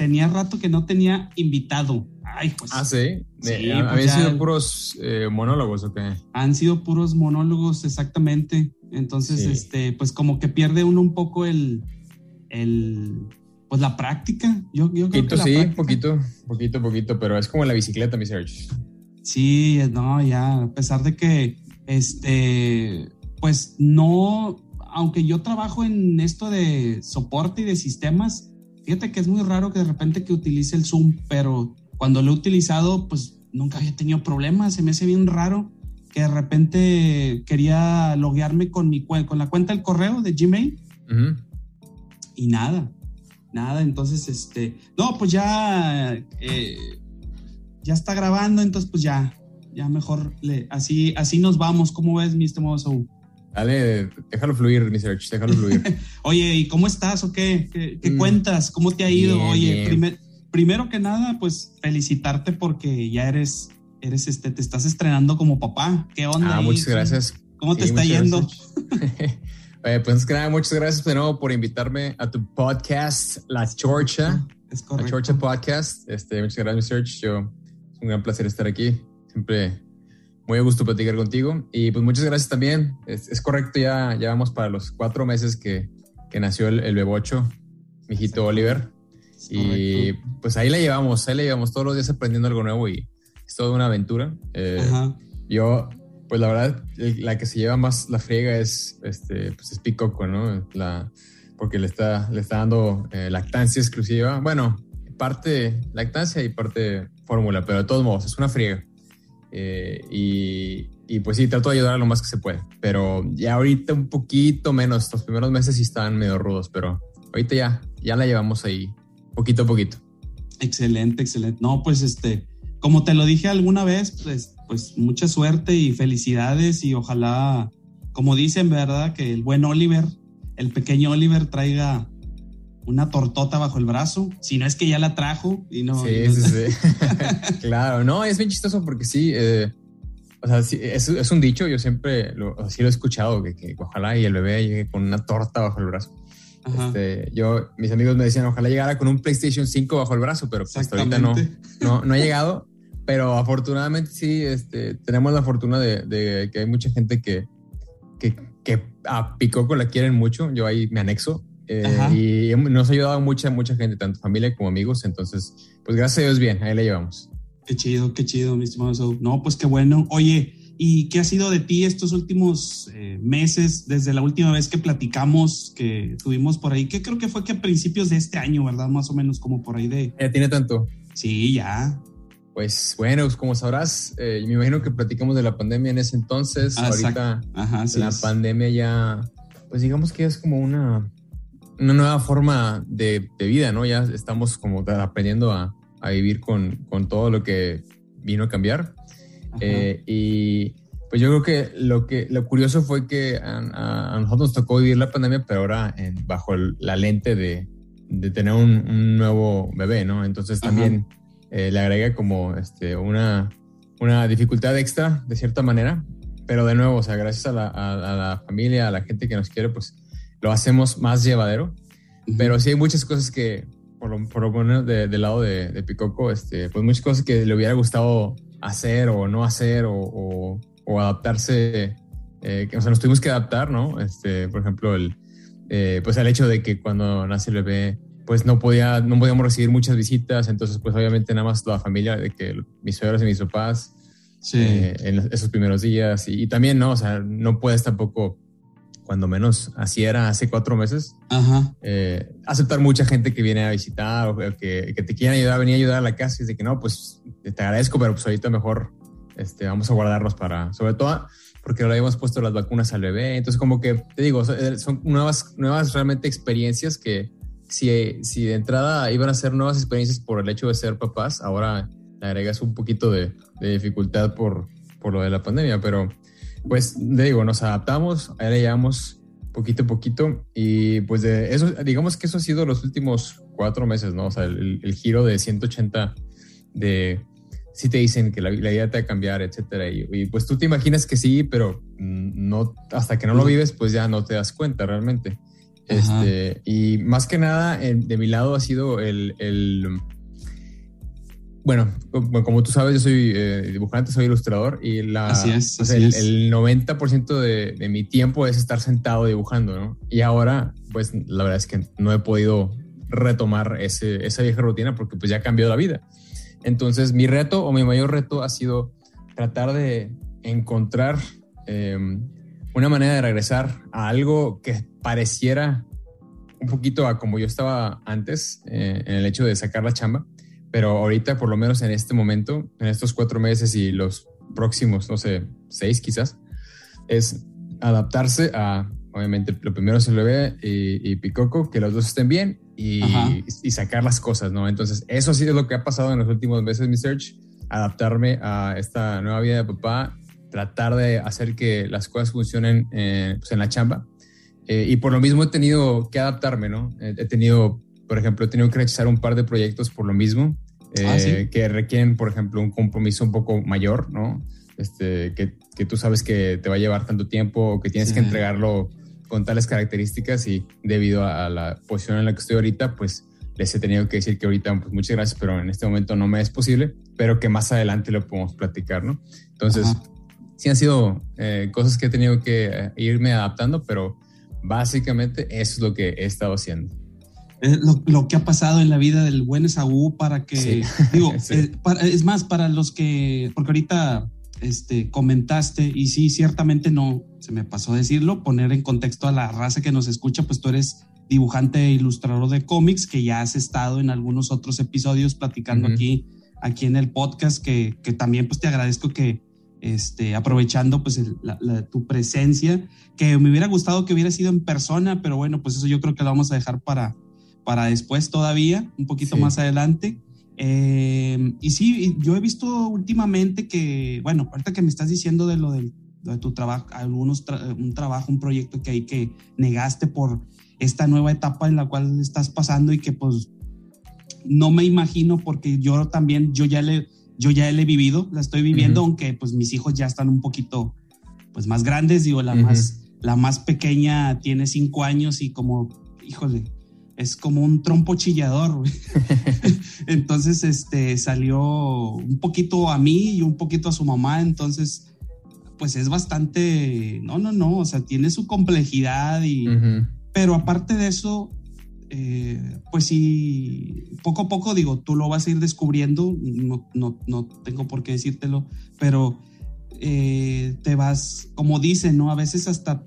tenía rato que no tenía invitado. Ay, pues. Ah, sí. Sí, Eh, ¿Habían pues ya- sido puros eh, monólogos o qué? Han sido puros monólogos, exactamente. Entonces, Sí. este, pues como que pierde uno un poco el, el pues la práctica. Yo, yo creo que la sí, práctica- poquito, poquito, poquito, pero es como la bicicleta, mi Serge. Sí, no, ya, a pesar de que, este, pues no, aunque yo trabajo en esto de soporte y de sistemas, fíjate que es muy raro que de repente que utilice el Zoom, pero cuando lo he utilizado, pues nunca había tenido problemas, se me hace bien raro que de repente quería loguearme con mi con la cuenta del correo de Gmail y nada, nada. Entonces, este, no, pues ya, eh, ya está grabando, entonces pues ya, ya mejor, le, así, así nos vamos. ¿Cómo ves, mi estimado Saúl? Dale, déjalo fluir, mi Serge, déjalo fluir. Oye, ¿y cómo estás o qué? ¿Qué, qué Mm. cuentas? ¿Cómo te ha ido? Bien, Oye, bien. primer- primero que nada, pues felicitarte porque ya eres, eres este, te estás estrenando como papá. ¿Qué onda? ah, ahí? muchas gracias. ¿Cómo te Sí, está muchas yendo? Eh, pues que nada, muchas gracias de nuevo por invitarme a tu podcast, La Chorcha. Es La correcto. Chorcha Podcast. Este, muchas gracias, mi Serge. Yo, es un gran placer estar aquí. Siempre muy a gusto platicar contigo. Y pues muchas gracias también. Es, es correcto, ya, ya vamos para los cuatro meses que, que nació el, el bebocho, mi hijito Oliver. Y correcto. pues ahí la llevamos, ahí la llevamos todos los días aprendiendo algo nuevo y es toda una aventura. Eh, yo, pues la verdad, la que se lleva más la friega es, este, pues es Picoco, ¿no? La, porque le está, le está dando eh, lactancia exclusiva. Bueno, parte lactancia y parte fórmula, pero de todos modos, es una friega. Eh, y, y pues sí, trato de ayudar lo más que se puede. Pero ya ahorita un poquito menos. Los primeros meses sí estaban medio rudos, pero ahorita ya, ya la llevamos ahí, poquito a poquito. Excelente, excelente. No, pues este, como te lo dije alguna vez, pues, pues mucha suerte y felicidades y ojalá, como dicen, ¿verdad? Que el buen Oliver, el pequeño Oliver traiga una tortota bajo el brazo, si no es que ya la trajo y no. Sí, sí, sí. claro, no, es bien chistoso porque sí, eh, o sea, sí, es, es un dicho, yo siempre lo, así lo he escuchado, que, que ojalá y el bebé llegue con una torta bajo el brazo. Este, yo, mis amigos me decían, ojalá llegara con un PlayStation 5 bajo el brazo, pero pues, hasta ahorita no, no, no ha llegado. Pero afortunadamente sí, este, tenemos la fortuna de, de que hay mucha gente que, que, que a Picoco la quieren mucho. Yo ahí me anexo. Eh, y nos ha ayudado mucha, mucha gente, tanto familia como amigos. Entonces, pues gracias a Dios, bien, ahí la llevamos. Qué chido, qué chido, mi estimado Saúl. No, pues qué bueno. Oye, ¿y qué ha sido de ti estos últimos eh, meses, desde la última vez que platicamos, que tuvimos por ahí, que creo que fue que a principios de este año, ¿verdad? Más o menos como por ahí de... Ya tiene tanto. Sí, ya. Pues bueno, pues, como sabrás, eh, me imagino que platicamos de la pandemia en ese entonces. Ah, Ahorita Ajá, sí. la es. pandemia ya, pues digamos que es como una, una nueva forma de, de vida, ¿no? Ya estamos como aprendiendo a, a vivir con, con todo lo que vino a cambiar. Eh, y pues yo creo que lo, que lo curioso fue que a, a- nosotros nos tocó vivir la pandemia, pero ahora en- bajo el- la lente de, de tener un, un nuevo bebé, ¿no? Entonces también eh, le agrega como este, una, una dificultad extra de cierta manera, pero de nuevo, o sea, gracias a la, a- a la familia, a la gente que nos quiere, pues lo hacemos más llevadero. Pero sí hay muchas cosas que, por lo, por lo menos de- del lado de, de Picoco, este, pues muchas cosas que le hubiera gustado hacer o no hacer o, o- o adaptarse, eh, que, o sea, nos tuvimos que adaptar, ¿no? Este, por ejemplo, el, eh, pues el hecho de que cuando nace el bebé, pues no, podía, no podíamos recibir muchas visitas, entonces pues obviamente nada más la familia, de que mis suegros y mis papás, Sí. eh, en esos primeros días. Y, y también, ¿no? O sea, no puedes tampoco, cuando menos así era hace cuatro meses, Ajá. eh, aceptar mucha gente que viene a visitar o que, que te quieren ayudar, venir a ayudar a la casa y es de que no, pues te agradezco, pero pues ahorita mejor este, vamos a guardarnos para, sobre todo porque le habíamos puesto las vacunas al bebé. Entonces, como que te digo, son- son nuevas, nuevas realmente experiencias que, si, si de entrada iban a ser nuevas experiencias por el hecho de ser papás, ahora le agregas un poquito de, dificultad por, por lo de la pandemia, pero pues digo, nos adaptamos, ahí le llevamos poquito a poquito y pues de eso, digamos que eso ha sido los últimos cuatro meses, ¿no? O sea, el, giro de 180 de si te dicen que la, vida te va a cambiar, etcétera. Y, pues tú te imaginas que sí, pero no, hasta que no lo vives, pues ya no te das cuenta realmente. Este, y más que nada, de mi lado ha sido el, bueno, como tú sabes, yo soy eh, dibujante, soy ilustrador y la, el, 90% de, de, mi tiempo es estar sentado dibujando, ¿no? Y ahora, pues la verdad es que no he podido retomar ese, esa vieja rutina porque pues ya ha cambiado la vida. Entonces, mi reto o mi mayor reto ha sido tratar de encontrar em, una manera de regresar a algo que pareciera un poquito a como yo estaba antes, eh, en el hecho de sacar la chamba pero ahorita, por lo menos en este momento, en estos cuatro meses y los próximos, no sé, seis quizás, es adaptarse a, obviamente, lo primero es el bebé y, y Picoco, que los dos estén bien y, y, sacar las cosas, ¿no? Entonces, eso ha sido lo que ha pasado en los últimos meses, mi search, adaptarme a esta nueva vida de papá, tratar de hacer que las cosas funcionen eh, pues en la chamba. Eh, y por lo mismo he tenido que adaptarme, ¿no? He tenido por ejemplo, he tenido que rechazar un par de proyectos por lo mismo, ah, eh, que requieren, por ejemplo, un compromiso un poco mayor, ¿no? Este, que, que, tú sabes que te va a llevar tanto tiempo o que tienes que entregarlo con tales características y debido a, la posición en la que estoy ahorita, pues les he tenido que decir que ahorita, pues muchas gracias, pero en este momento no me es posible, pero que más adelante lo podemos platicar, ¿no? Entonces, sí han sido eh, cosas que he tenido que eh, irme adaptando, pero básicamente eso es lo que he estado haciendo. Eh, lo, que ha pasado en la vida del buen Esaú para que, digo, eh, es más, para los que, porque ahorita este, comentaste, y sí, ciertamente no, se me pasó decirlo, poner en contexto a la raza que nos escucha, pues tú eres dibujante e ilustrador de cómics, que ya has estado en algunos otros episodios platicando aquí, aquí en el podcast, que, que, también pues te agradezco que, este, aprovechando pues tu presencia, que me hubiera gustado que hubiera sido en persona, pero bueno, pues eso yo creo que lo vamos a dejar para, para después todavía, un poquito más adelante. Eh, y sí, yo he visto últimamente que, bueno, ahorita que me estás diciendo de lo, de tu trabajo, algunos, un trabajo, un proyecto que hay que negaste por esta nueva etapa en la cual estás pasando y que pues no me imagino porque yo también, yo ya le, yo ya le he vivido, la estoy viviendo, aunque pues mis hijos ya están un poquito pues más grandes, digo, la, más, la más pequeña tiene cinco años y como, híjole, es como un trompo chillador. entonces, este, salió un poquito a mí y un poquito a su mamá, entonces, pues es bastante, no, no, no, o sea, tiene su complejidad y, pero aparte de eso, eh, pues sí, poco a poco, digo, tú lo vas a ir descubriendo, no, no, no tengo por qué decírtelo, pero eh, te vas, como dicen, ¿no? A veces hasta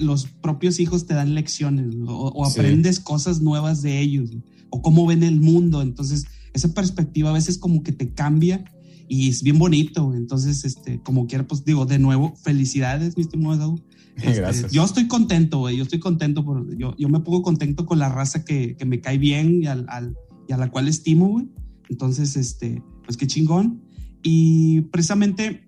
los propios hijos te dan lecciones o, aprendes cosas nuevas de ellos o cómo ven el mundo. Entonces, esa perspectiva a veces como que te cambia y es bien bonito. Entonces, este, como quiera, pues digo, de nuevo, felicidades, mi estimado este, yo estoy contento, yo estoy contento, por, yo, yo me pongo contento con la raza que, que me cae bien y, al, y, a la cual estimo, güey. Entonces, este, pues qué chingón. Y precisamente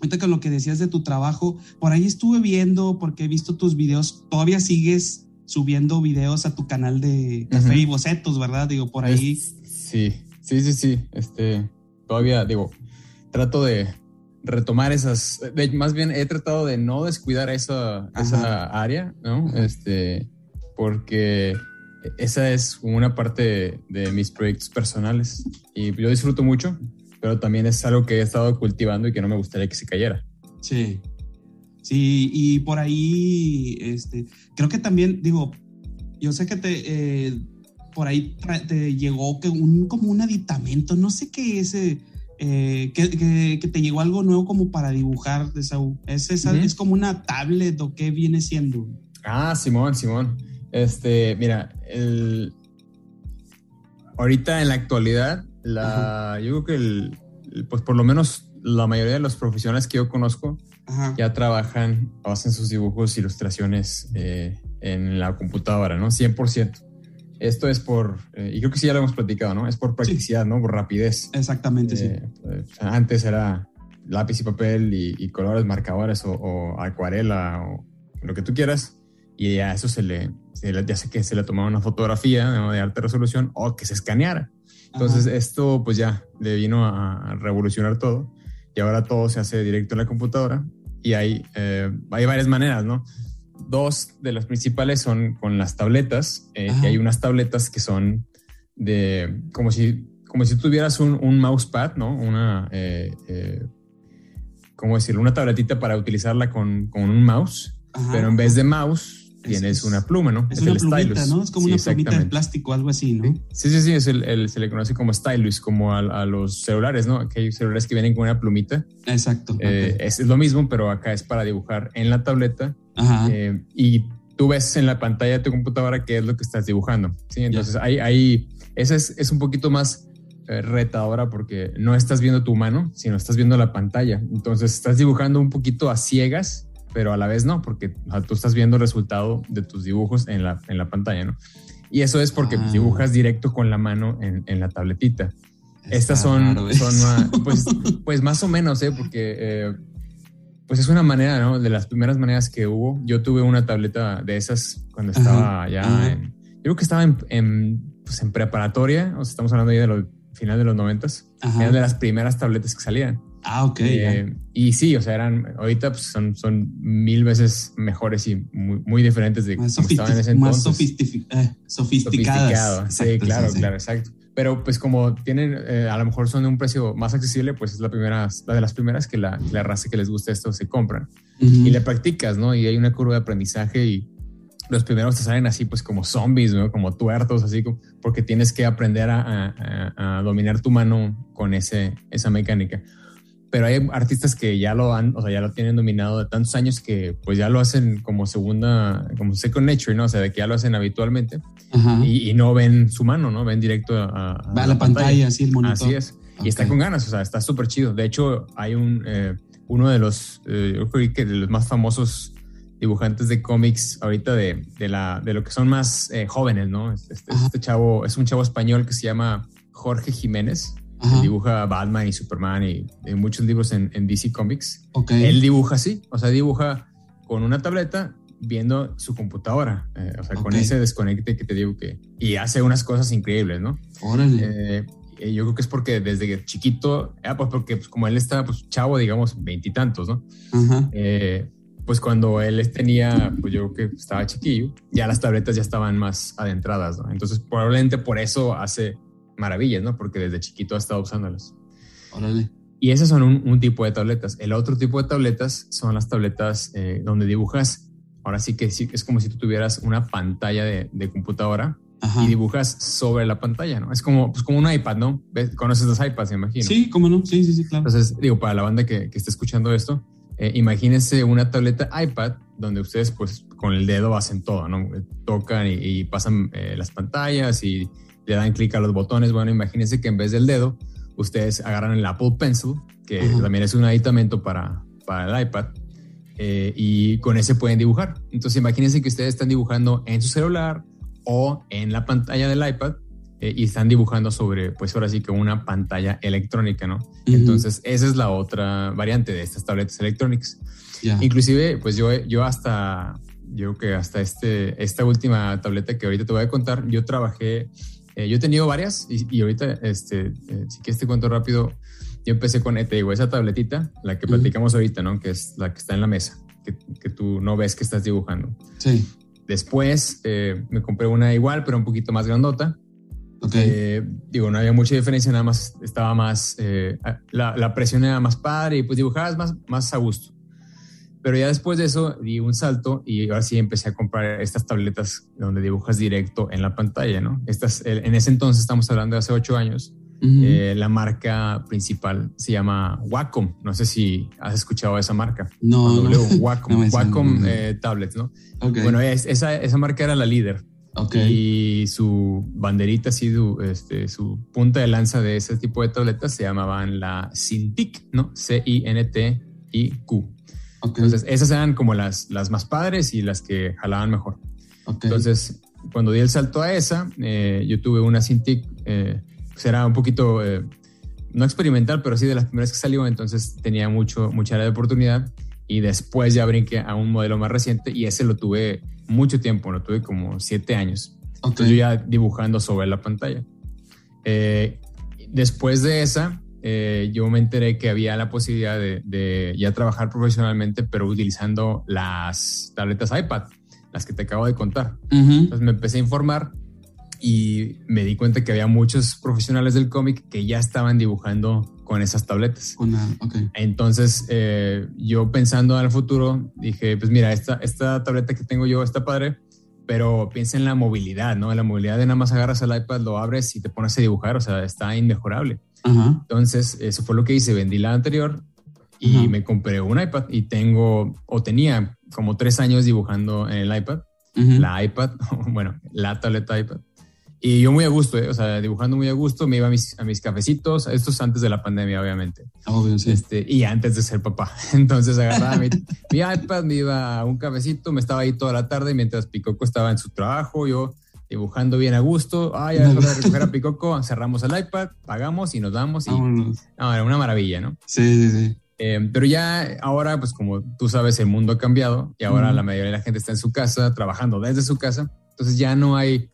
ahorita con lo que decías de tu trabajo, por ahí estuve viendo, porque he visto tus videos, todavía sigues subiendo videos a tu canal de café y bocetos, ¿verdad? Digo, por ahí. sí, sí, sí, sí. Este, todavía, digo, trato de retomar esas, más bien he tratado de no descuidar esa, esa área, ¿no? Este, porque esa es una parte de mis proyectos personales y yo disfruto mucho pero también es algo que he estado cultivando y que no me gustaría que se cayera. Sí, sí, y por ahí, este, creo que también, digo, yo sé que te, eh, por ahí te llegó que un, como un aditamento, no sé qué es, eh, eh, que, que, te llegó algo nuevo como para dibujar de ¿Es, es como una tablet o qué viene siendo? Ah, Simón, Simón. Este, mira, el, ahorita en la actualidad la, yo creo que el, pues por lo menos la mayoría de los profesionales que yo conozco ya trabajan o hacen sus dibujos, ilustraciones eh, en la computadora, ¿no? 100%. Esto es por, eh, y creo que sí ya lo hemos platicado, ¿no? Es por practicidad, ¿no? Por rapidez. Exactamente, sí. Eh, antes era lápiz y papel y, colores, marcadores o, acuarela o lo que tú quieras. Y a eso se le, ya sé que se le tomaba una fotografía de alta resolución o que se escaneara. Entonces esto pues ya le vino a, revolucionar todo. Y ahora todo se hace directo en la computadora. Y hay, eh, hay varias maneras, ¿no? Dos de las principales son con las tabletas, eh, y hay unas tabletas que son de como si, como si tuvieras un, un mousepad, ¿no? Una, eh, eh, ¿cómo decirlo? Una tabletita para utilizarla con, con un mouse, pero en vez de mouse tienes una pluma, ¿no? Es, una el plumita, ¿no? Es como una plumita de plástico, algo así, ¿no? Sí, sí, sí, es el, se le conoce como stylus, como a, los celulares, ¿no? Que hay celulares que vienen con una plumita. Exacto. Eh, es, lo mismo, pero acá es para dibujar en la tableta. Ajá. Eh, y tú ves en la pantalla de tu computadora qué es lo que estás dibujando, ¿sí? Entonces, ahí, ahí, esa es, es un poquito más eh, retadora porque no estás viendo tu mano, sino estás viendo la pantalla. Entonces, estás dibujando un poquito a ciegas pero a la vez no, porque tú estás viendo el resultado de tus dibujos en la, en la pantalla, ¿no? Y eso es porque ah. dibujas directo con la mano en, en la tabletita. Estas son, son más, pues, pues más o menos, ¿eh? Porque eh, pues es una manera, ¿no? De las primeras maneras que hubo. Yo tuve una tableta de esas cuando estaba ya en, yo creo que estaba en, en, pues en preparatoria, o sea, estamos hablando ya de los final de los noventas. Eran de las primeras tabletas que salían. Ah, ok. Eh, y sí, o sea, eran, ahorita pues, son, son mil veces mejores y muy, muy diferentes de más como estaban en ese entonces. Más eh, sofisticadas. sí, claro, claro, exacto. Pero pues como tienen, eh, a lo mejor son de un precio más accesible, pues es la primera, la de las primeras que la, la raza que les gusta esto se compran. Y le practicas, ¿no? Y hay una curva de aprendizaje y los primeros te salen así, pues como zombies, ¿no? Como tuertos, así, porque tienes que aprender a, a, a dominar tu mano con ese, esa mecánica pero hay artistas que ya lo han, o sea, ya lo tienen dominado de tantos años que pues ya lo hacen como segunda, como second nature, ¿no? O sea, de que ya lo hacen habitualmente y, no ven su mano, ¿no? Ven directo a, a, la, pantalla, así el monitor. Así es. Y está con ganas, o sea, está súper chido. De hecho, hay un, eh, uno de los, eh, yo creo que de los más famosos dibujantes de cómics ahorita de, de, la, de lo que son más eh, jóvenes, ¿no? Este, este, chavo, es un chavo español que se llama Jorge Jiménez dibuja Batman y Superman y, muchos libros en, DC Comics. Él dibuja así, o sea, dibuja con una tableta viendo su computadora, eh, o sea, con ese desconecte que te digo que... Y hace unas cosas increíbles, ¿no? Órale. Eh, yo creo que es porque desde chiquito, ah, pues porque pues, como él está pues chavo, digamos, veintitantos, ¿no? Eh, pues cuando él tenía, pues yo creo que estaba chiquillo, ya las tabletas ya estaban más adentradas, ¿no? Entonces probablemente por eso hace maravillas, ¿no? Porque desde chiquito ha estado usándolas. Órale. Y esas son un, tipo de tabletas. El otro tipo de tabletas son las tabletas eh, donde dibujas. Ahora sí que sí, es como si tú tuvieras una pantalla de, computadora y dibujas sobre la pantalla, ¿no? Es como, pues como un iPad, ¿no? ¿Conoces los iPads, me imagino? Sí, cómo no. Sí, sí, sí, claro. Entonces, digo, para la banda que, que está escuchando esto, eh, imagínense una tableta iPad donde ustedes, pues, con el dedo hacen todo, ¿no? Tocan y, pasan eh, las pantallas y le dan clic a los botones. Bueno, imagínense que en vez del dedo, ustedes agarran el Apple Pencil, que también es un aditamento para, para el iPad, eh, y con ese pueden dibujar. Entonces, imagínense que ustedes están dibujando en su celular o en la pantalla del iPad eh, y están dibujando sobre, pues ahora sí que una pantalla electrónica, ¿no? Entonces, esa es la otra variante de estas tabletas electrónicas. Inclusive, pues yo, yo hasta, yo creo que hasta este, esta última tableta que ahorita te voy a contar, yo trabajé eh, yo he tenido varias y, ahorita, este, eh, si quieres te cuento rápido, yo empecé con, eh, te digo, esa tabletita, la que platicamos ahorita, ¿no? Que es la que está en la mesa, que, que tú no ves que estás dibujando. Sí. Después me compré una igual, pero un poquito más grandota. Okay. digo, no había mucha diferencia, nada más estaba más, la, la, presión era más padre y pues dibujabas más, más a gusto. Pero ya después de eso di un salto y ahora sí empecé a comprar estas tabletas donde dibujas directo en la pantalla, ¿no? Estas, en ese entonces, estamos hablando de hace ocho años, eh, la marca principal se llama Wacom. No sé si has escuchado esa marca. No, no. Wacom, Wacom eh, Tablets, ¿no? Bueno, esa, esa marca era la líder. Okay. Y su banderita, así, su, este, su punta de lanza de ese tipo de tabletas se llamaban la Cintiq, ¿no? C-I-N-T-I-Q. Entonces, esas eran como las, las más padres y las que jalaban mejor. Entonces, cuando di el salto a esa, eh, yo tuve una Cintiq, eh, pues un poquito, eh, no experimental, pero sí de las primeras que salió, entonces tenía mucho, mucha área de oportunidad y después ya brinqué a un modelo más reciente y ese lo tuve mucho tiempo, lo tuve como siete años. Entonces yo ya dibujando sobre la pantalla. después de esa, yo me enteré que había la posibilidad de, de, ya trabajar profesionalmente, pero utilizando las tabletas iPad las que te acabo de contar. Entonces me empecé a informar y me di cuenta que había muchos profesionales del cómic que ya estaban dibujando con esas tabletas. Entonces, eh, yo pensando al futuro, dije, pues mira, esta, esta tableta que tengo yo está padre, pero piensa en la movilidad, ¿no? En la movilidad de nada más agarras el iPad, lo abres y te pones a dibujar, o sea, está inmejorable. Entonces, eso fue lo que hice, vendí la anterior y me compré un iPad y tengo, o tenía como tres años dibujando en el iPad, la iPad, bueno, la tableta iPad. Y yo muy a gusto, ¿eh? o sea, dibujando muy a gusto, me iba a mis, a mis cafecitos, estos antes de la pandemia, obviamente. Obvio, sí. Este, y antes de ser papá. Entonces agarraba mi, mi, iPad, me iba a un cafecito, me estaba ahí toda la tarde mientras Picoco estaba en su trabajo, yo dibujando bien a gusto. Ay, ya a recoger a Picoco, cerramos el iPad, pagamos y nos damos. Y, no, era una maravilla, ¿no? Sí, sí, sí. Eh, pero ya ahora, pues como tú sabes, el mundo ha cambiado y ahora la mayoría de la gente está en su casa, trabajando desde su casa. Entonces ya no hay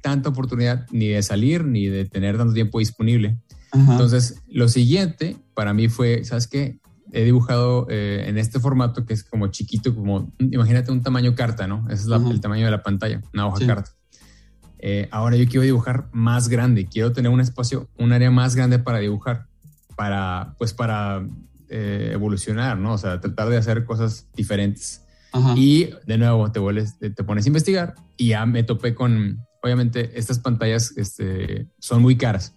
tanta oportunidad ni de salir ni de tener tanto tiempo disponible. Entonces, lo siguiente para mí fue, ¿sabes qué? He dibujado eh, en este formato que es como chiquito, como imagínate un tamaño carta, ¿no? Ese es el tamaño de la pantalla, una hoja carta. Eh, ahora yo quiero dibujar más grande, quiero tener un espacio, un área más grande para dibujar, para, pues para eh, evolucionar, ¿no? O sea, tratar de hacer cosas diferentes. Y de nuevo te vuelves, te pones a investigar y ya me topé con, obviamente, estas pantallas este, son muy caras.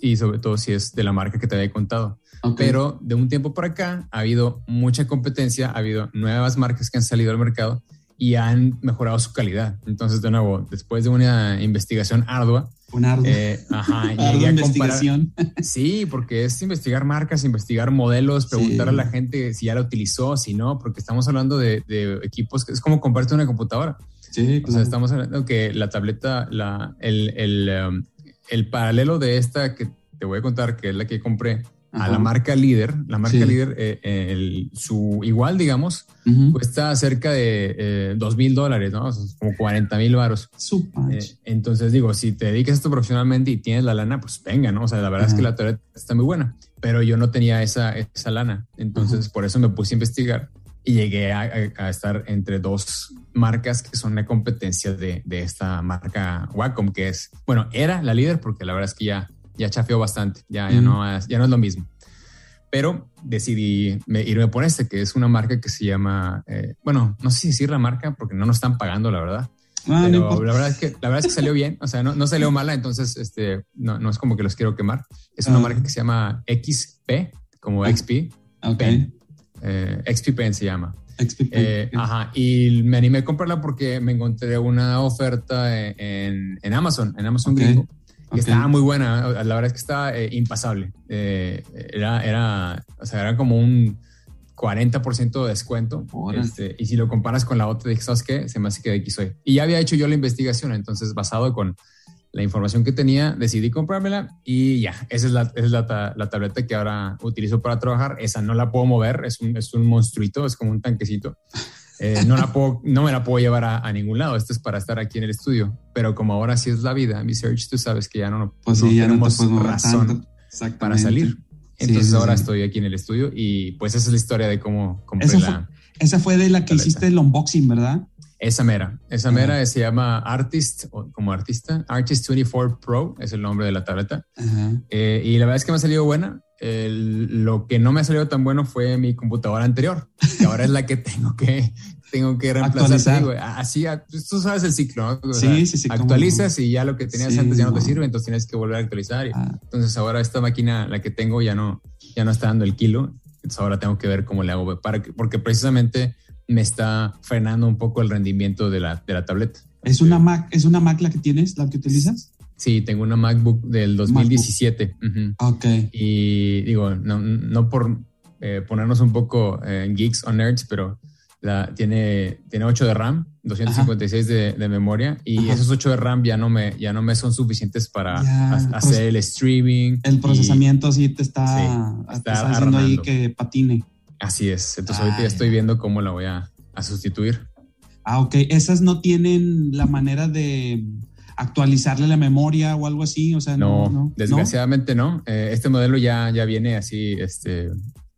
Y sobre todo si es de la marca que te había contado. Pero de un tiempo por acá ha habido mucha competencia, ha habido nuevas marcas que han salido al mercado y han mejorado su calidad. Entonces, de nuevo, después de una investigación ardua, un eh, ajá, investigación. Sí, porque es investigar marcas, investigar modelos, preguntar a la gente si ya la utilizó, si no, porque estamos hablando de, equipos que es como comprarte una computadora. Sí, O sea, estamos hablando que la tableta, la, el, el, um, el paralelo de esta que te voy a contar, que es la que compré, a la marca líder. La marca líder, eh, eh, su igual, digamos, cuesta cerca de eh, dos mil dólares, ¿no? como 40 mil varos. entonces digo, si te dedicas a esto profesionalmente y tienes la lana, pues venga, ¿no? O sea, la verdad es que la tableta está muy buena, pero yo no tenía esa, esa lana. Entonces, por eso me puse a investigar y llegué a, estar entre dos marcas que son la competencia de, de esta marca Wacom, que es, bueno, era la líder porque la verdad es que ya ya chafeó bastante, ya, ya, no es, ya no es lo mismo. Pero decidí irme por este, que es una marca que se llama, eh, bueno, no sé si decir la marca porque no nos están pagando, la verdad. Ah, pero la verdad es que la verdad es que salió bien, o sea, no, no salió mala, entonces este no, no, es como que los quiero quemar. Es una ah. marca que se llama XP, como ah, XP, Pen, eh, XP Pen se llama. XP eh, ajá, y me animé a comprarla porque me encontré una oferta en, en Amazon, en Amazon Gringo estaba muy buena, la verdad es que estaba eh, impasable. Eh, era, era, o sea, era como un 40% de descuento. Este, y si lo comparas con la otra, dije, ¿sabes qué? Se me hace que de aquí soy. Y ya había hecho yo la investigación, entonces basado con la información que tenía, decidí comprármela y ya, esa es la, es la, la tableta que ahora utilizo para trabajar. Esa no la puedo mover, es un, es un monstruito, es como un tanquecito. Eh, no, la puedo, no me la puedo llevar a, ningún lado. Esto es para estar aquí en el estudio. Pero como ahora sí es la vida, mi search, tú sabes que ya no, pues tenemos razón para salir. Entonces ahora estoy aquí en el estudio y pues esa es la historia de cómo compré esa la. Fue, esa fue de la que hiciste el unboxing, ¿verdad? Esa mera, esa mera se llama Artist, como artista, Artist 24 Pro es el nombre de la tableta. Eh, y la verdad es que me ha salido buena. lo que no me ha salido tan bueno fue mi computadora anterior, que ahora es la que tengo que, tengo que reemplazar. Así, pues, tú sabes el ciclo, ¿no? sí, sí, sí, actualizas y ya lo que tenías antes ya no, te sirve, entonces tienes que volver a actualizar. Ah. Entonces ahora esta máquina, la que tengo, ya no, ya no está dando el kilo. Entonces ahora tengo que ver cómo le hago, para porque precisamente me está frenando un poco el rendimiento de la, de la tableta. ¿Es una, Mac, ¿Es una Mac la que tienes, la que utilizas? Sí, tengo una MacBook del 2017. Ok. Y digo, no, no por eh, ponernos un poco en geeks o nerds, pero la, tiene, tiene 8 de RAM, 256 de, de, memoria y esos 8 de RAM ya no me, ya no me son suficientes para hacer el streaming. El procesamiento sí te está, está, haciendo ahí que patine. Así es. Entonces ahorita ya estoy viendo cómo la voy a, a sustituir. Ah, ok. Esas no tienen la manera de actualizarle la memoria o algo así, o sea, no, no desgraciadamente no. Eh, este modelo ya, ya viene así, este,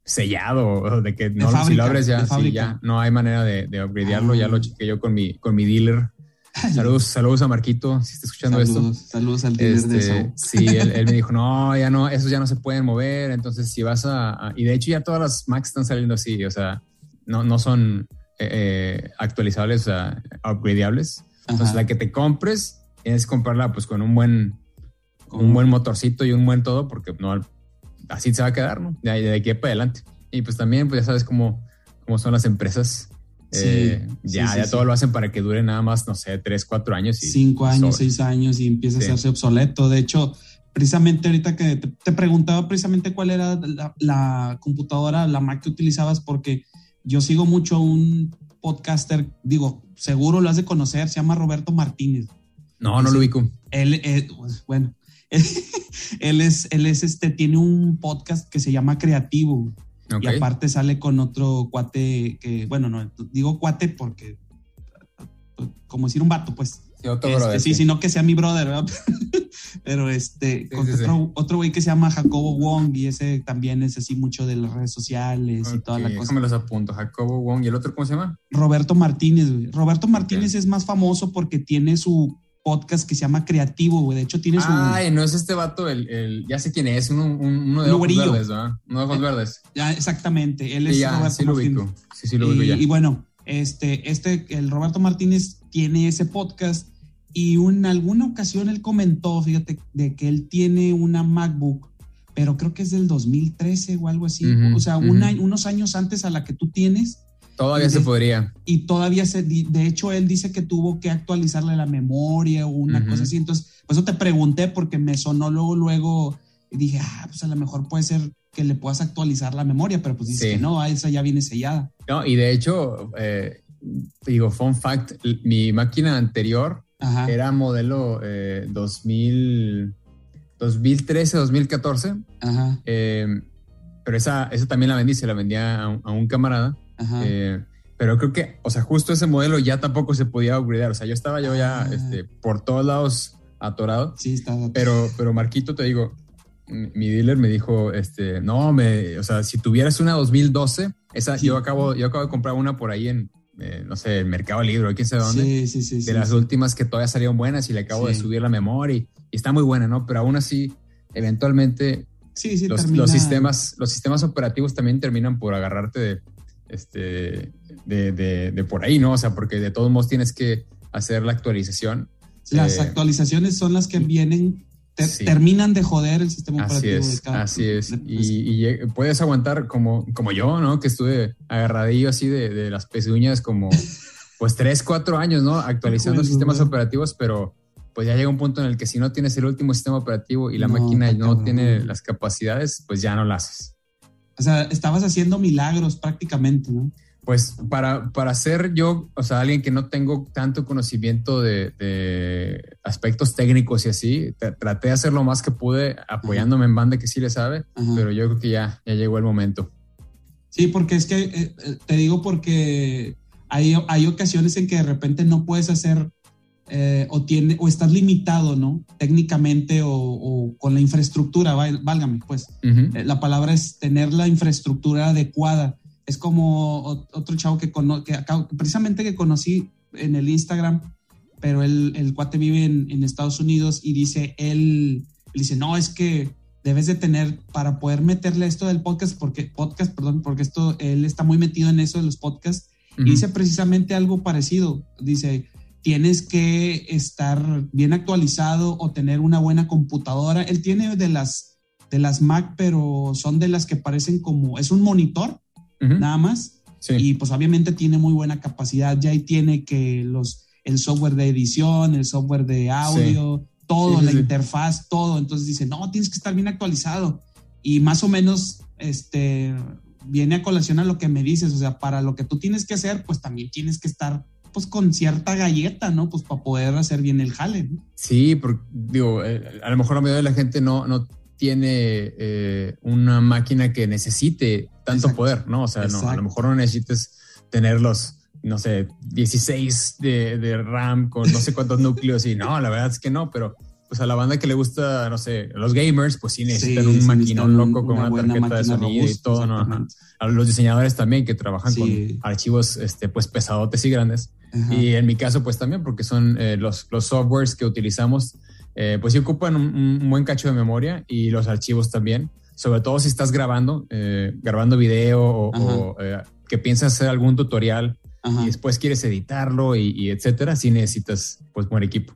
sellado, de que no, si lo abres ya, sí, ya no hay manera de, de upgradearlo, ya lo ah. chequé yo con mi, con mi dealer. Saludos, saludos a Marquito, si está escuchando esto. Saludos al de eso. Este, sí, él, me dijo, no, ya no, esos ya no se pueden mover, entonces si vas a, y de hecho ya todas las Macs están saliendo así, o sea, no, no son eh, eh, actualizables, o sea, upgradeables. Entonces la que te compres, tienes que comprarla pues con un buen, un buen motorcito y un buen todo, porque no, así se va a quedar, ¿no? De, de aquí para adelante. Y pues también, pues ya sabes cómo, cómo son las empresas. Eh, ya, ya todo lo hacen para que dure nada más, no sé, tres, cuatro años. Y Cinco años, seis años y empieza a hacerse obsoleto. De hecho, precisamente ahorita que te, preguntaba precisamente cuál era la, computadora, la Mac que utilizabas, porque yo sigo mucho un podcaster, digo, seguro lo has de conocer, se llama Roberto Martínez. No, no lo ubico. Él, eh, pues, bueno, él es, él es este, tiene un podcast que se llama Creativo. Y aparte sale con otro cuate que, bueno, no, digo cuate porque, como decir un vato, pues. Sí, otro este, sino que sea mi brother, ¿verdad? Pero este, con otro, güey que se llama Jacobo Wong y ese también es así mucho de las redes sociales y toda la cosa. Déjame los apunto. Jacobo Wong y el otro, ¿cómo se llama? Roberto Martínez, güey. Roberto Martínez es más famoso porque tiene su podcast que se llama Creativo, güey. De hecho, tiene su. Ay, no es este vato, el, el ya sé quién es, uno, uno de ojos verdes, ¿verdad? Uno de ojos eh, verdes. Ya, exactamente. Él es ya, Roberto sí lo ubico. Sí, sí lo ubico ya. Y bueno, este, este, el Roberto Martínez tiene ese podcast y en alguna ocasión él comentó, fíjate, de que él tiene una MacBook, pero creo que es del 2013 o algo así. o sea, unos años antes a la que tú tienes Todavía se podría. Y todavía se, de hecho, él dice que tuvo que actualizarle la memoria o una cosa así. Entonces, por eso te pregunté porque me sonó luego, luego, y dije, ah, pues a lo mejor puede ser que le puedas actualizar la memoria, pero pues dice que no, esa ya viene sellada. No, y de hecho, eh, digo, fun fact, mi máquina anterior era modelo 2000, 2013, 2014. Ajá. Eh, pero esa, esa también la vendí, se la vendía a un camarada. Eh, pero creo que, o sea, justo ese modelo ya tampoco se podía upgradear. O sea, yo estaba yo ya ah. este, por todos lados atorado. Sí, estaba. Pero, pero Marquito, te digo, mi dealer me dijo, este, no, me, o sea, si tuvieras una 2012, esa, yo acabo, yo acabo de comprar una por ahí en, eh, no sé, el Mercado Libre, quién sabe dónde. Sí, sí, sí. De las últimas que todavía salieron buenas y le acabo de subir la memoria y, está muy buena, ¿no? Pero aún así, eventualmente, sí, sí, los, los, sistemas, los sistemas operativos también terminan por agarrarte de, este, de, de, por ahí, ¿no? O sea, porque de todos modos tienes que hacer la actualización. Las eh, actualizaciones son las que vienen, terminan de joder el sistema así operativo. Es, así es, y, y, puedes aguantar como, como yo, ¿no? Que estuve agarradillo así de, de las pezuñas como pues tres, cuatro años, ¿no? Actualizando sistemas operativos, pero pues ya llega un punto en el que si no tienes el último sistema operativo y la máquina no tiene las capacidades, pues ya no la haces. O sea, estabas haciendo milagros prácticamente, ¿no? Pues para, para ser yo, o sea, alguien que no tengo tanto conocimiento de, aspectos técnicos y así, traté de hacer lo más que pude apoyándome en banda que sí le sabe, pero yo creo que ya, ya llegó el momento. Sí, porque es que, eh, eh, te digo porque hay, hay ocasiones en que de repente no puedes hacer eh, o, tiene, o estás limitado, ¿no? Técnicamente o, con la infraestructura, válgame, pues. Eh, la palabra es tener la infraestructura adecuada. Es como otro chavo que, que precisamente que conocí en el Instagram, pero él, el cuate vive en, Estados Unidos y dice, él, dice, no, es que debes de tener para poder meterle esto del podcast, porque podcast, perdón, porque esto, él está muy metido en eso de los podcasts, y dice precisamente algo parecido. Dice, tienes que estar bien actualizado o tener una buena computadora. Él tiene de las, de las Mac, pero son de las que parecen como, es un monitor, nada más. Y pues obviamente tiene muy buena capacidad. Ya ahí tiene que los, el software de edición, el software de audio, todo, la interfaz, todo. Entonces dice, no, tienes que estar bien actualizado. Y más o menos, este, viene a colación a lo que me dices, o sea, para lo que tú tienes que hacer, pues también tienes que estar pues con cierta galleta, ¿no? Pues para poder hacer bien el jale, ¿no? Sí, porque digo, eh, a lo mejor la mayoría de la gente no, no tiene eh, una máquina que necesite tanto poder, ¿no? O sea, no, a lo mejor no necesites tener los, no sé, 16 de, de RAM con no sé cuántos núcleos y no, la verdad es que no, pero pues a la banda que le gusta, no sé, los gamers, pues sí necesitan un maquinón loco con una, tarjeta de sonido y todo, ¿no? A los diseñadores también que trabajan con archivos, este, pues pesadotes y grandes. Y en mi caso, pues también, porque son eh, los, los softwares que utilizamos, eh, pues sí ocupan un, buen cacho de memoria y los archivos también, sobre todo si estás grabando, eh, grabando video o, que piensas hacer algún tutorial y después quieres editarlo y, y etcétera, sí necesitas pues buen equipo.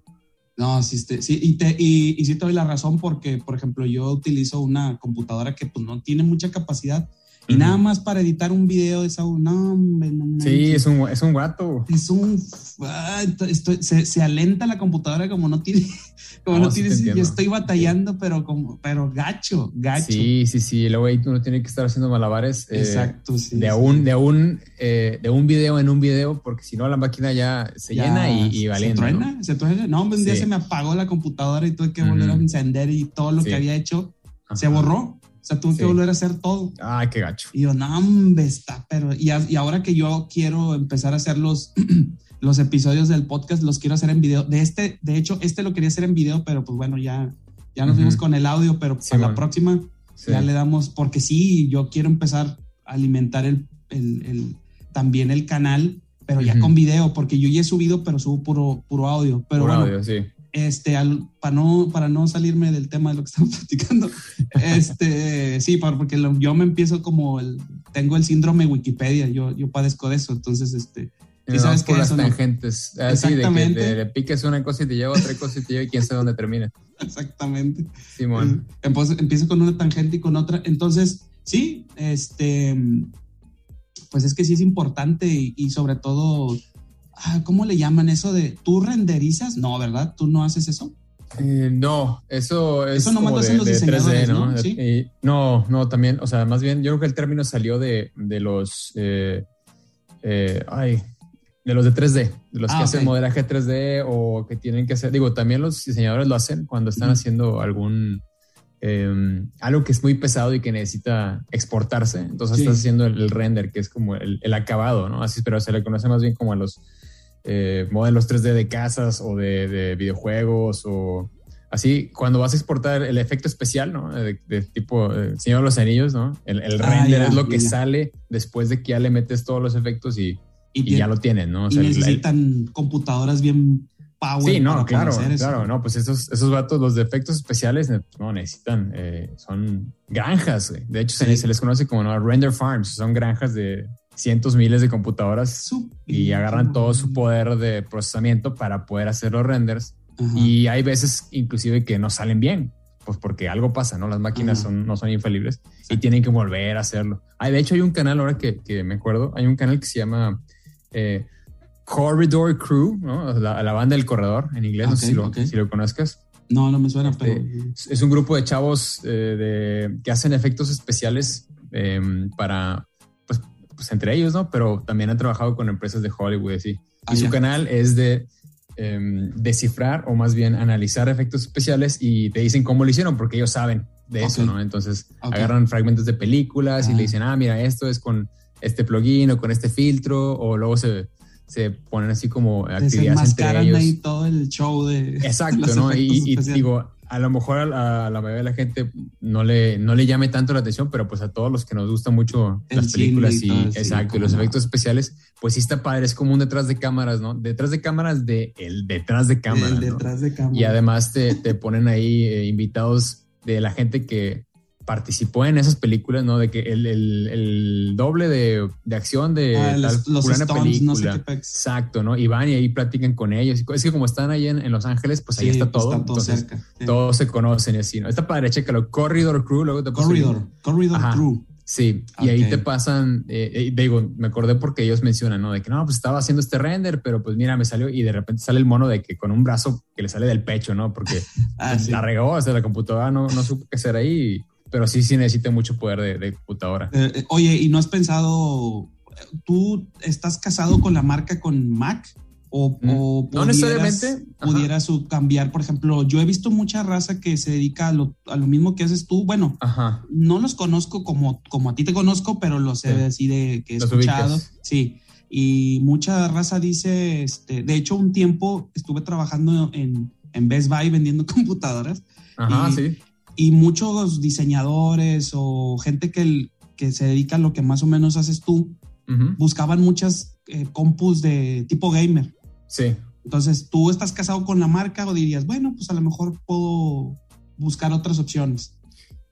No, sí, este, sí y, te, y, y, sí te doy la razón porque, por ejemplo, yo utilizo una computadora que pues no tiene mucha capacidad y nada más para editar un video de esa, no, no Sí, es un, es un guato. Es un, se, se, alenta la computadora como no tiene, como no, tiene, yo estoy batallando, pero como, pero gacho, gacho. Sí, sí, sí, luego ahí uno tiene que estar haciendo malabares. Eh, Exacto, sí. De un, de un, eh, de un video en un video, porque si no la máquina ya se llena y, y valiendo. Se truena, se truena. No, un día se me apagó la computadora y tuve que volver a encender y todo lo que había hecho se borró. O sea, tuve que volver a hacer todo. Ay, qué gacho. Y yo, no, hombre, está, pero. Y, y, ahora que yo quiero empezar a hacer los, los episodios del podcast, los quiero hacer en video. De este, de hecho, este lo quería hacer en video, pero pues bueno, ya, ya nos vimos con el audio, pero para la próxima ya le damos, porque sí, yo quiero empezar a alimentar el, el, el también el canal, pero ya con video, porque yo ya he subido, pero subo puro, puro audio. Pero puro bueno, audio, sí este, para, no, para no salirme del tema de lo que estamos platicando, este, sí, porque yo me empiezo como el, tengo el síndrome Wikipedia, yo, yo padezco de eso, entonces, este, ¿sí sabes que las tangentes, así Exactamente. de que le piques una cosa y te lleva otra cosa y te lleva y quién sabe dónde termina. Exactamente. Simón. Entonces, empiezo con una tangente y con otra, entonces, sí, este, pues es que sí es importante y sobre todo ¿cómo le llaman eso de tú renderizas? No, ¿verdad? ¿Tú no haces eso? Eh, no, eso es eso no como de, los 3D, ¿no? ¿no? ¿Sí? no, no, también, o sea, más bien, yo creo que el término salió de, de los, eh, eh, ay, de los de 3D, de los que ah, hacen modelaje 3D o que tienen que hacer, digo, también los diseñadores lo hacen cuando están haciendo algún, em, algo que es muy pesado y que necesita exportarse, entonces estás haciendo el, render, que es como el, el, acabado, ¿no? Así, pero se le conoce más bien como a los eh, modelos 3D de casas o de, videojuegos o así, cuando vas a exportar el efecto especial, ¿no? De, tipo eh, Señor de los Anillos, ¿no? El, ah, render es lo que sale después de que ya le metes todos los efectos y, y, ya lo tienen, ¿no? O sea, y necesitan computadoras bien power. Sí, no, claro, claro, no, pues esos, esos vatos, los defectos especiales, no, necesitan, eh, son granjas, de hecho se, se, les conoce como ¿no? render farms, son granjas de cientos miles de computadoras y agarran todo su poder de procesamiento para poder hacer los renders. Y hay veces inclusive que no salen bien, pues porque algo pasa, ¿no? Las máquinas son, no son infalibles y tienen que volver a hacerlo. Hay, de hecho, hay un canal ahora que, que me acuerdo, hay un canal que se llama eh, Corridor Crew, ¿no? La, banda del corredor en inglés, no sé si lo, si lo conozcas. No, no me suena, este, pero... Es un grupo de chavos eh, de, que hacen efectos especiales em, para pues entre ellos, ¿no? Pero también han trabajado con empresas de Hollywood, así. Ah, y su canal es de em, descifrar o más bien analizar efectos especiales y te dicen cómo lo hicieron porque ellos saben de eso, ¿no? Entonces agarran fragmentos de películas y le dicen, ah, mira, esto es con este plugin o con este filtro o luego se, se ponen así como actividades entre ellos. ahí todo el show de Exacto, ¿no? Y, y, digo, a lo mejor a la, mayoría de la gente no le, no le llame tanto la atención, pero pues a todos los que nos gustan mucho las películas y, exacto, los efectos especiales, pues sí está padre, es como un detrás de cámaras, ¿no? Detrás de cámaras de el detrás de cámaras. detrás de cámaras. Y además te, te ponen ahí eh, invitados de la gente que, participó en esas películas, ¿no? De que el, el, el doble de, de, acción de ah, los, los Stones, No sé qué Exacto, ¿no? Y van y ahí platican con ellos. Es que como están ahí en, en Los Ángeles, pues ahí está todo. todo entonces, cerca, todos se conocen y así, ¿no? Está padre, chécalo. Corridor Crew, luego te Corridor, Corridor Crew. Sí, y ahí te pasan, eh, eh, digo, me acordé porque ellos mencionan, ¿no? De que no, pues estaba haciendo este render, pero pues mira, me salió y de repente sale el mono de que con un brazo que le sale del pecho, ¿no? Porque ah, pues, la regó, o sea, la computadora no, no supo qué hacer ahí pero sí, sí necesita mucho poder de, computadora. Eh, eh, oye, ¿y no has pensado, tú estás casado con la marca con Mac? O, mm, o no necesariamente pudieras cambiar, por ejemplo, yo he visto mucha raza que se dedica a lo, a lo mismo que haces tú. Bueno, no los conozco como, como a ti te conozco, pero los sé así de que he escuchado. Sí, y mucha raza dice, este, de hecho, un tiempo estuve trabajando en, en Best Buy vendiendo computadoras. Ajá, sí. Y muchos diseñadores o gente que, que se dedica a lo que más o menos haces tú, buscaban muchas eh, compus de tipo gamer. Sí. Entonces, ¿tú estás casado con la marca o dirías, bueno, pues a lo mejor puedo buscar otras opciones?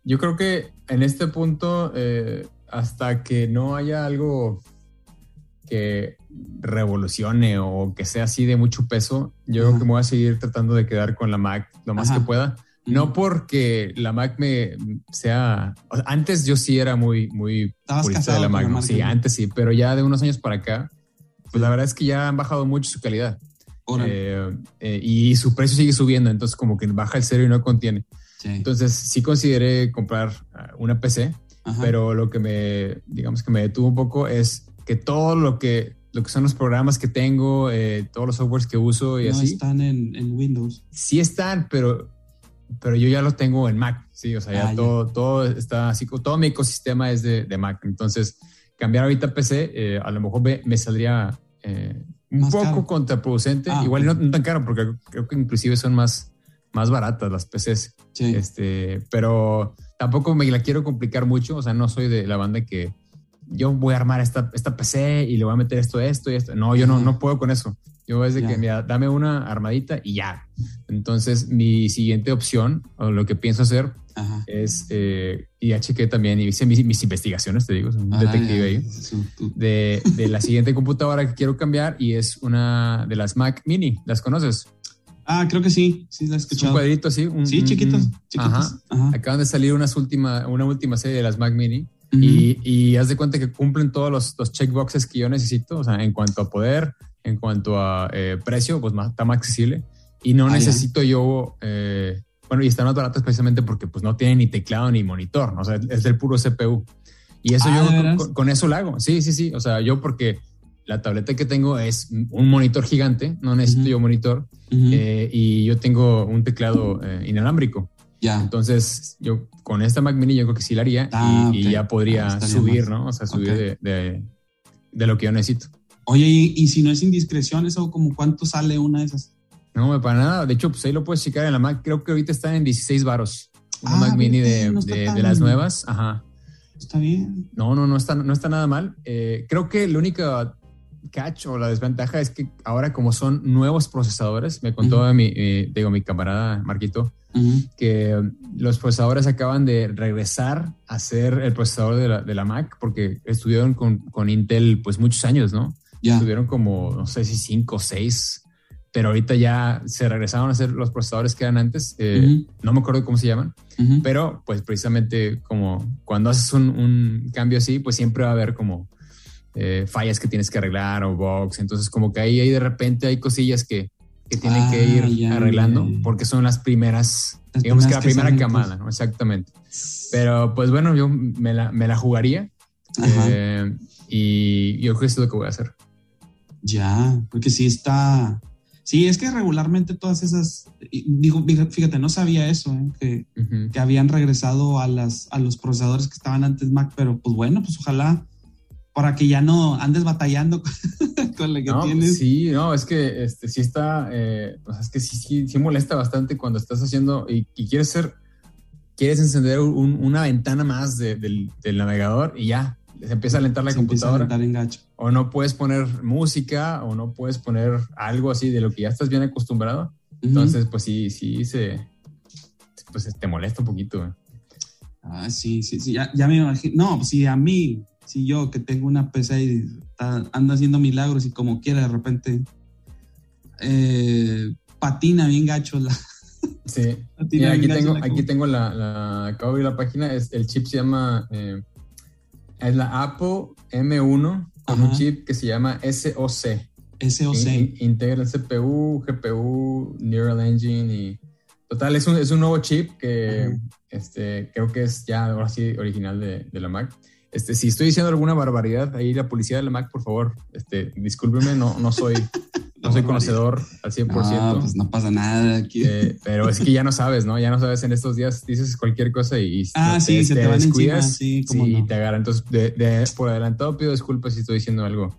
Yo creo que en este punto, eh, hasta que no haya algo que revolucione o que sea así de mucho peso, yo creo que me voy a seguir tratando de quedar con la Mac lo más que pueda. No porque la Mac me sea. antes yo sí era muy, muy purista de la Mac. sí, antes sí, pero ya de unos años para acá, pues la verdad es que ya han bajado mucho su calidad. Eh, eh, y su precio sigue subiendo, entonces como que baja el cero y no contiene. Entonces sí consideré comprar uh, una PC, pero lo que me, digamos que me detuvo un poco es que todo lo que, lo que son los programas que tengo, eh, todos los softwares que uso y no así. están en, en, Windows. Sí están, pero, pero yo ya lo tengo en Mac, sí, o sea, ya, ah, todo, todo está así, todo mi ecosistema es de, de Mac. Entonces, cambiar ahorita PC, eh, a lo mejor me, me saldría eh, un poco contraproducente, ah, igual no, tan caro, porque creo que inclusive son más, más baratas las PCs. Sí. Este, pero tampoco me la quiero complicar mucho, o sea, no soy de la banda que yo voy a armar esta, esta PC y le voy a meter esto, esto y esto. No, yo no, no puedo con eso. Yo es de que, mira, dame una armadita y ya. Entonces, mi siguiente opción, o lo que pienso hacer, es, eh, y ya chequé también, y hice mis, investigaciones, te digo, un ah, detective ahí, de, de, la siguiente computadora que quiero cambiar y es una de las Mac Mini. ¿Las conoces? Ah, creo que sí, sí, la he escuchado. Un cuadrito así. Un, sí, chiquitos, chiquitos. Ajá. Acaban de salir unas última, una última serie de las Mac Mini y, y, haz de cuenta que cumplen todos los, los, checkboxes que yo necesito, o sea, en cuanto a poder, en cuanto a eh, precio, pues más, está más accesible. Y no ah, necesito yo, eh, bueno, y están más baratas precisamente porque pues no tienen ni teclado ni monitor, ¿no? o sea, es del puro CPU. Y eso ah, yo con, eso lo hago. Sí, sí, sí. O sea, yo porque la tableta que tengo es un monitor gigante, no necesito yo monitor, eh, y yo tengo un teclado inalámbrico. Entonces, yo con esta Mac Mini yo creo que sí la haría y, ah, ya podría ah, subir, ¿no? O sea, subir de, de, lo que yo necesito. Oye, y, si no es indiscreción, ¿eso como cuánto sale una de esas? No, para nada. De hecho, pues ahí lo puedes checar en la Mac. Creo que ahorita está en 16 varos. Una ah, Mac Mini de, de, las nuevas. Ajá. Está bien. No, no, no está, no está nada mal. Eh, creo que la única catch o la desventaja es que ahora como son nuevos procesadores, me contó mi, eh, digo, mi camarada Marquito, que los procesadores acaban de regresar a ser el procesador de la, de la Mac porque estuvieron con, con, Intel pues muchos años, ¿no? Estuvieron como, no sé si cinco o seis, pero ahorita ya se regresaron a ser los procesadores que eran antes. Eh, no me acuerdo cómo se llaman, pero pues precisamente como cuando haces un, un, cambio así, pues siempre va a haber como eh, fallas que tienes que arreglar o bugs. Entonces como que ahí, ahí de repente hay cosillas que que tienen que ah, ir arreglando porque son las primeras, digamos que la primera camada, ¿no? Exactamente. Pero pues bueno, yo me la, me la jugaría eh, y yo creo que es lo que voy a hacer. Ya, porque sí está... Sí, es que regularmente todas esas, digo, fíjate, no sabía eso, ¿eh? que, que, habían regresado a, las, a los procesadores que estaban antes Mac, pero pues bueno, pues ojalá para que ya no andes batallando con lo que no, tienes. Sí, no, es que este, sí está, eh, es que sí, sí, sí, molesta bastante cuando estás haciendo y, quieres ser, quieres encender una ventana más del, navegador y ya, se empieza a alentar la se computadora. A o no puedes poner música o no puedes poner algo así de lo que ya estás bien acostumbrado. Entonces, pues sí, sí, se, pues te molesta un poquito. Ah, sí, sí, sí, ya, ya me imagino. No, pues sí, a mí si yo que tengo una PC y anda haciendo milagros y como quiera de repente eh, patina bien gacho la... Sí, aquí, tengo, aquí tengo la, la, acabo de la página, es, el chip se llama, eh, es la Apple M1 con un chip que se llama SOC. SOC. integra el CPU, GPU, Neural Engine y Total, es un, es un nuevo chip que este, creo que es ya ahora sí original de, de, la Mac. Este, si estoy diciendo alguna barbaridad, ahí la policía de la Mac, por favor, este, discúlpeme, no, no soy, no soy conocedor al 100%. No, pues no pasa nada aquí. Eh, pero es que ya no sabes, ¿no? Ya no sabes en estos días, dices cualquier cosa y, ah, te, sí, se te, van descuidas, encima, sí, sí no. y te agarran. Entonces, de, de, por adelantado pido disculpas si estoy diciendo algo,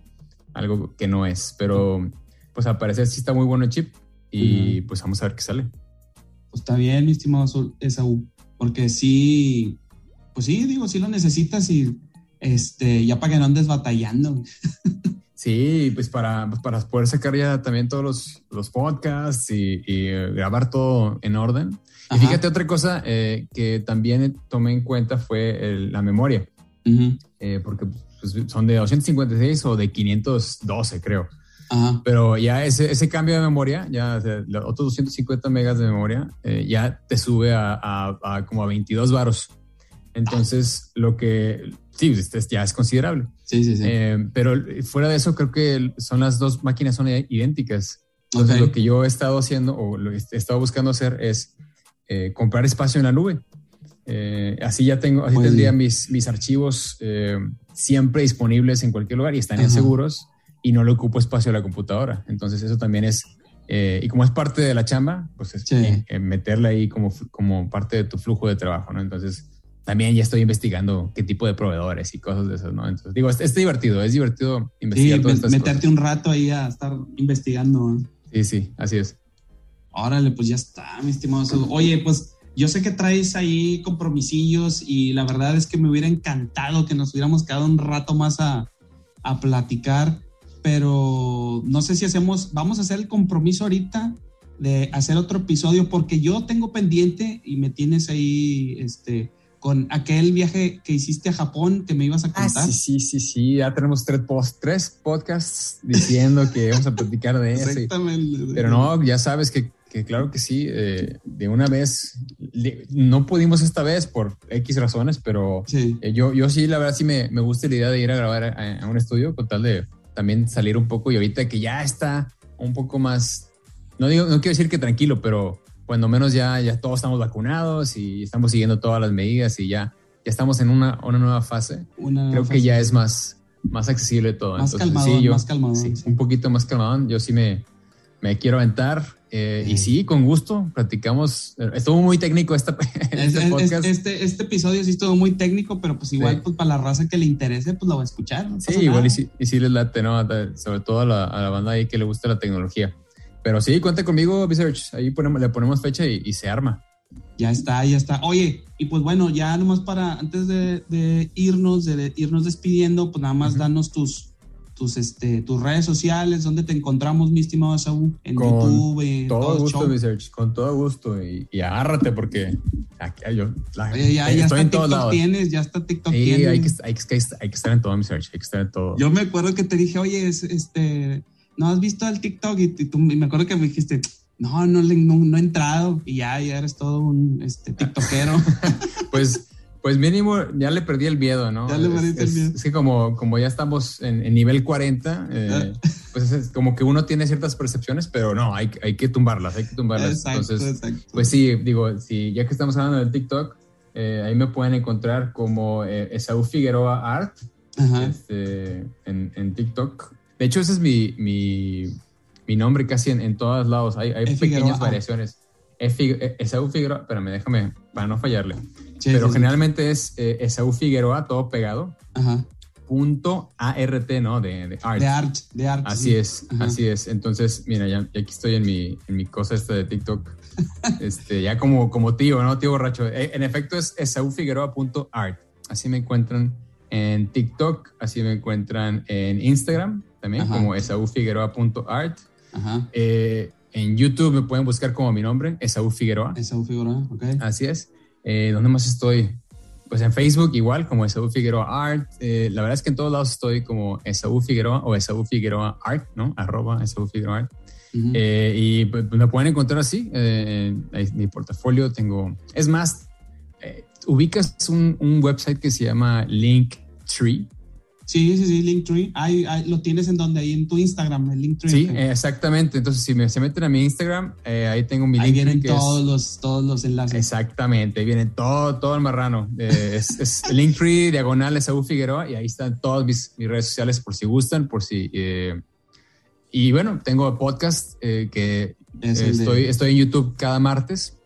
algo que no es, pero pues al parecer sí está muy bueno el chip y uh -huh. pues vamos a ver qué sale. Pues está bien, mi estimado Esaú, porque sí, pues sí, digo, sí lo necesitas y este, ya para que no andes batallando. Sí, pues para, para poder sacar ya también todos los, los podcasts y, y, grabar todo en orden. Ajá. Y fíjate otra cosa eh, que también tomé en cuenta fue el, la memoria, uh -huh. eh, porque pues, son de 256 o de 512, creo. Ajá. Pero ya ese, ese cambio de memoria, ya o sea, otros 250 megas de memoria, eh, ya te sube a, a, a, como a 22 varos. Entonces, lo que sí, ya es considerable. Sí, sí, sí. Eh, pero fuera de eso, creo que son las dos máquinas son idénticas. Entonces, okay. lo que yo he estado haciendo o lo que he estado buscando hacer es eh, comprar espacio en la nube. Eh, así ya tengo, así pues tendría mis, mis archivos eh, siempre disponibles en cualquier lugar y estarían Ajá. seguros y no le ocupo espacio a la computadora. Entonces, eso también es eh, y como es parte de la chamba, pues es sí. eh, meterla ahí como, como parte de tu flujo de trabajo, ¿no? Entonces, también ya estoy investigando qué tipo de proveedores y cosas de esas, ¿no? Entonces, digo, es, es divertido, es divertido investigar sí, todas estas meterte cosas. un rato ahí a estar investigando. Sí, sí, así es. Órale, pues ya está, mi estimado. Oye, pues yo sé que traes ahí compromisillos y la verdad es que me hubiera encantado que nos hubiéramos quedado un rato más a, a platicar, pero no sé si hacemos, vamos a hacer el compromiso ahorita de hacer otro episodio porque yo tengo pendiente y me tienes ahí, este, con aquel viaje que hiciste a Japón que me ibas a contar. Ah, sí, sí, sí, sí, ya tenemos tres, post, tres podcasts diciendo que vamos a platicar de eso. Exactamente. Pero no, ya sabes que, que claro que sí, eh, de una vez, no pudimos esta vez por X razones, pero sí. Eh, yo, yo sí, la verdad sí me, me gusta la idea de ir a grabar a, a un estudio con tal de también salir un poco y ahorita que ya está un poco más, no digo, no quiero decir que tranquilo, pero cuando menos ya, ya todos estamos vacunados y estamos siguiendo todas las medidas y ya, ya estamos en una, una nueva fase. Una Creo fase. que ya es más, más accesible todo. Más Entonces, calmado, sí, yo, más calmado. Sí, un poquito más calmado. Yo sí me, me quiero aventar. Eh. Y sí, con gusto, platicamos. Estuvo muy técnico esta, este, este podcast. Este, este, episodio sí estuvo muy técnico, pero pues igual pues para la raza que le interese, pues lo va a escuchar. No sí, igual y sí, y sí les late, ¿no? Sobre todo a la, a la banda ahí que le gusta la tecnología. Pero sí, cuente conmigo, Research. Ahí ponemos, le ponemos fecha y, y, se arma. Ya está, ya está. Oye, y pues bueno, ya nomás para, antes de, de irnos, de, de, irnos despidiendo, pues nada más uh -huh. danos tus, tus, este, tus redes sociales, donde te encontramos, mi estimado Saúl, en con YouTube. En todo, todo gusto, Research, con todo gusto. Y, y agárrate porque aquí, yo, la, Oye, ya, ya estoy en todos lados. tienes, ya está TikTok sí, tienes. Hay que, hay, que, hay que estar en todo, Research, hay que estar en todo. Yo me acuerdo que te dije, oye, este ¿no has visto el TikTok? Y, tú, y me acuerdo que me dijiste, no, no, no, no, he entrado. Y ya, ya eres todo un este, TikTokero. pues, pues mínimo, ya le perdí el miedo, ¿no? Ya le perdí el miedo. Es, que como, como ya estamos en, en nivel 40, eh, pues es como que uno tiene ciertas percepciones, pero no, hay, hay que tumbarlas, hay que tumbarlas. Exacto, Entonces, exacto. pues sí, digo, sí, ya que estamos hablando del TikTok, eh, ahí me pueden encontrar como eh, Esaú Figueroa Art este, en, en TikTok. De hecho, ese es mi, mi, mi nombre casi en, en, todos lados. Hay, hay pequeñas variaciones. Esaú Figueroa, espérame, déjame, para no fallarle. Sí, Pero sí, generalmente sí. es eh, Esaú Figueroa, todo pegado. Ajá. Punto ART, ¿no? De, de art. De art, de art. Así es, Ajá. así es. Entonces, mira, ya, ya, aquí estoy en mi, en mi cosa esta de TikTok. este, ya como, como tío, ¿no? Tío borracho. Eh, en efecto, es esaufigueroa.art. Así me encuentran en TikTok, así me encuentran en Instagram también, Ajá. como esaufigueroa.art. Eh, en YouTube me pueden buscar como mi nombre, Esaú Figueroa. Esaú Figueroa, ok. Así es. Eh, ¿Dónde más estoy? Pues en Facebook igual, como Esaú Figueroa Art. Eh, la verdad es que en todos lados estoy como Esaú Figueroa o Esaú Figueroa Art, ¿no? Arroba Esaú Figueroa Art. Uh -huh. y pues, me pueden encontrar así. en mi portafolio tengo... Es más, ubicas un, un, website que se llama Linktree. Sí, sí, sí, Linktree. Ahí, ahí, lo tienes en donde, ahí en tu Instagram, el Linktree. Sí, exactamente. Entonces, si me, se meten a mi Instagram, eh, ahí tengo mi Ahí vienen todos, los, todos los enlaces. Exactamente, ahí viene todo, todo el marrano. Eh, es, es Linktree, diagonal, Esaú Figueroa, y ahí están todas mis, mis, redes sociales por si gustan, por si... Eh, y bueno, tengo podcast que estoy, de... estoy en YouTube cada martes.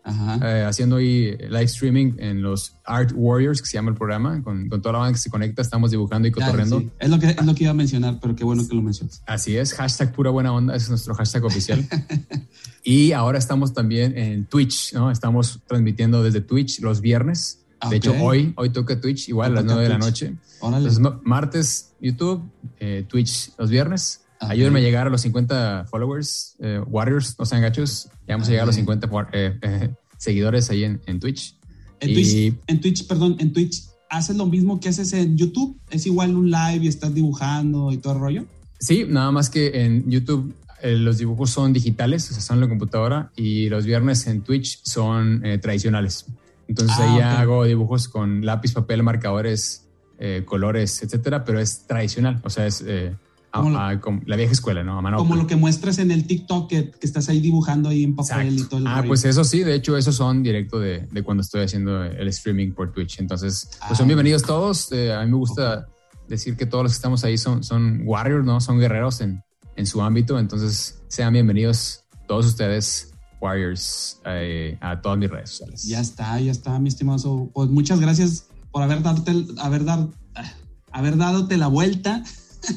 Eh, haciendo ahí live streaming en los Art Warriors, que se llama el programa, con, con toda la banda que se conecta, estamos dibujando y cotorreando. Claro, sí. es, lo que, es lo que iba a mencionar, pero qué bueno que lo mencionas. Así es, hashtag pura buena onda, ese es nuestro hashtag oficial. y ahora estamos también en Twitch, ¿no? Estamos transmitiendo desde Twitch los viernes. De okay. hecho, hoy, hoy toca Twitch, igual a las 9 de la noche. Entonces, martes YouTube, eh, Twitch los viernes. Ayúdenme a llegar a los 50 followers, eh, Warriors, no sean gachos. Ya vamos a llegar a los 50 eh, eh, seguidores ahí en, en Twitch. En, y... Twitch. en Twitch, perdón, en Twitch, ¿haces lo mismo que haces en YouTube? ¿Es igual un live y estás dibujando y todo el rollo? Sí, nada más que en YouTube eh, los dibujos son digitales, o sea, son en la computadora, y los viernes en Twitch son eh, tradicionales. Entonces ah, ahí okay. hago dibujos con lápiz, papel, marcadores, eh, colores, etcétera, pero es tradicional, o sea, es como, a, a, como la vieja escuela, ¿no? A mano. Como lo que muestras en el TikTok que, que estás ahí dibujando ahí en papel Exacto. y todo el Ah, rollo. pues eso sí, de hecho, esos son directo de, de, cuando estoy haciendo el streaming por Twitch. Entonces, pues son bienvenidos todos. Eh, a mí me gusta okay. decir que todos los que estamos ahí son, son warriors, ¿no? Son guerreros en, en su ámbito. Entonces, sean bienvenidos todos ustedes, warriors, eh, a todas mis redes sociales. Ya está, ya está, mi estimado. Pues muchas gracias por haber, darte, haber, dar, haber dadote la vuelta.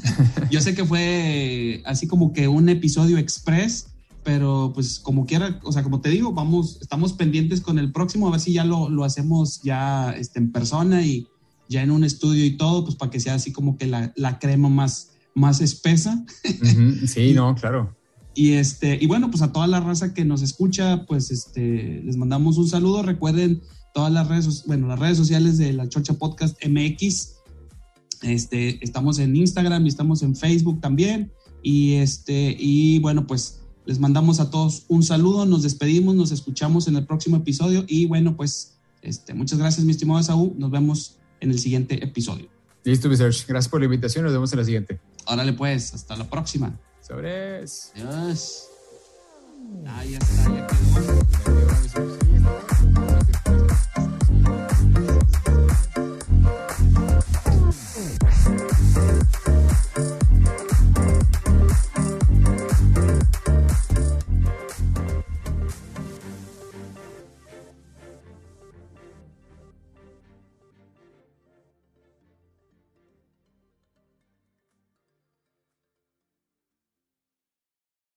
Yo sé que fue así como que un episodio express, pero pues como quiera, o sea, como te digo, vamos, estamos pendientes con el próximo, a ver si ya lo, lo hacemos ya este, en persona y ya en un estudio y todo, pues para que sea así como que la, la crema más, más espesa. Uh -huh. Sí, no, claro. Y, este, y bueno, pues a toda la raza que nos escucha, pues este, les mandamos un saludo. Recuerden todas las redes, bueno, las redes sociales de la Chocha Podcast MX este, estamos en Instagram y estamos en Facebook también. Y, este, y bueno, pues les mandamos a todos un saludo, nos despedimos, nos escuchamos en el próximo episodio. Y bueno, pues este, muchas gracias, mi estimado Saúl. Nos vemos en el siguiente episodio. Listo, Research. Gracias por la invitación. Nos vemos en la siguiente. Órale, pues, hasta la próxima. Sobres. Adiós. Ah, ya está.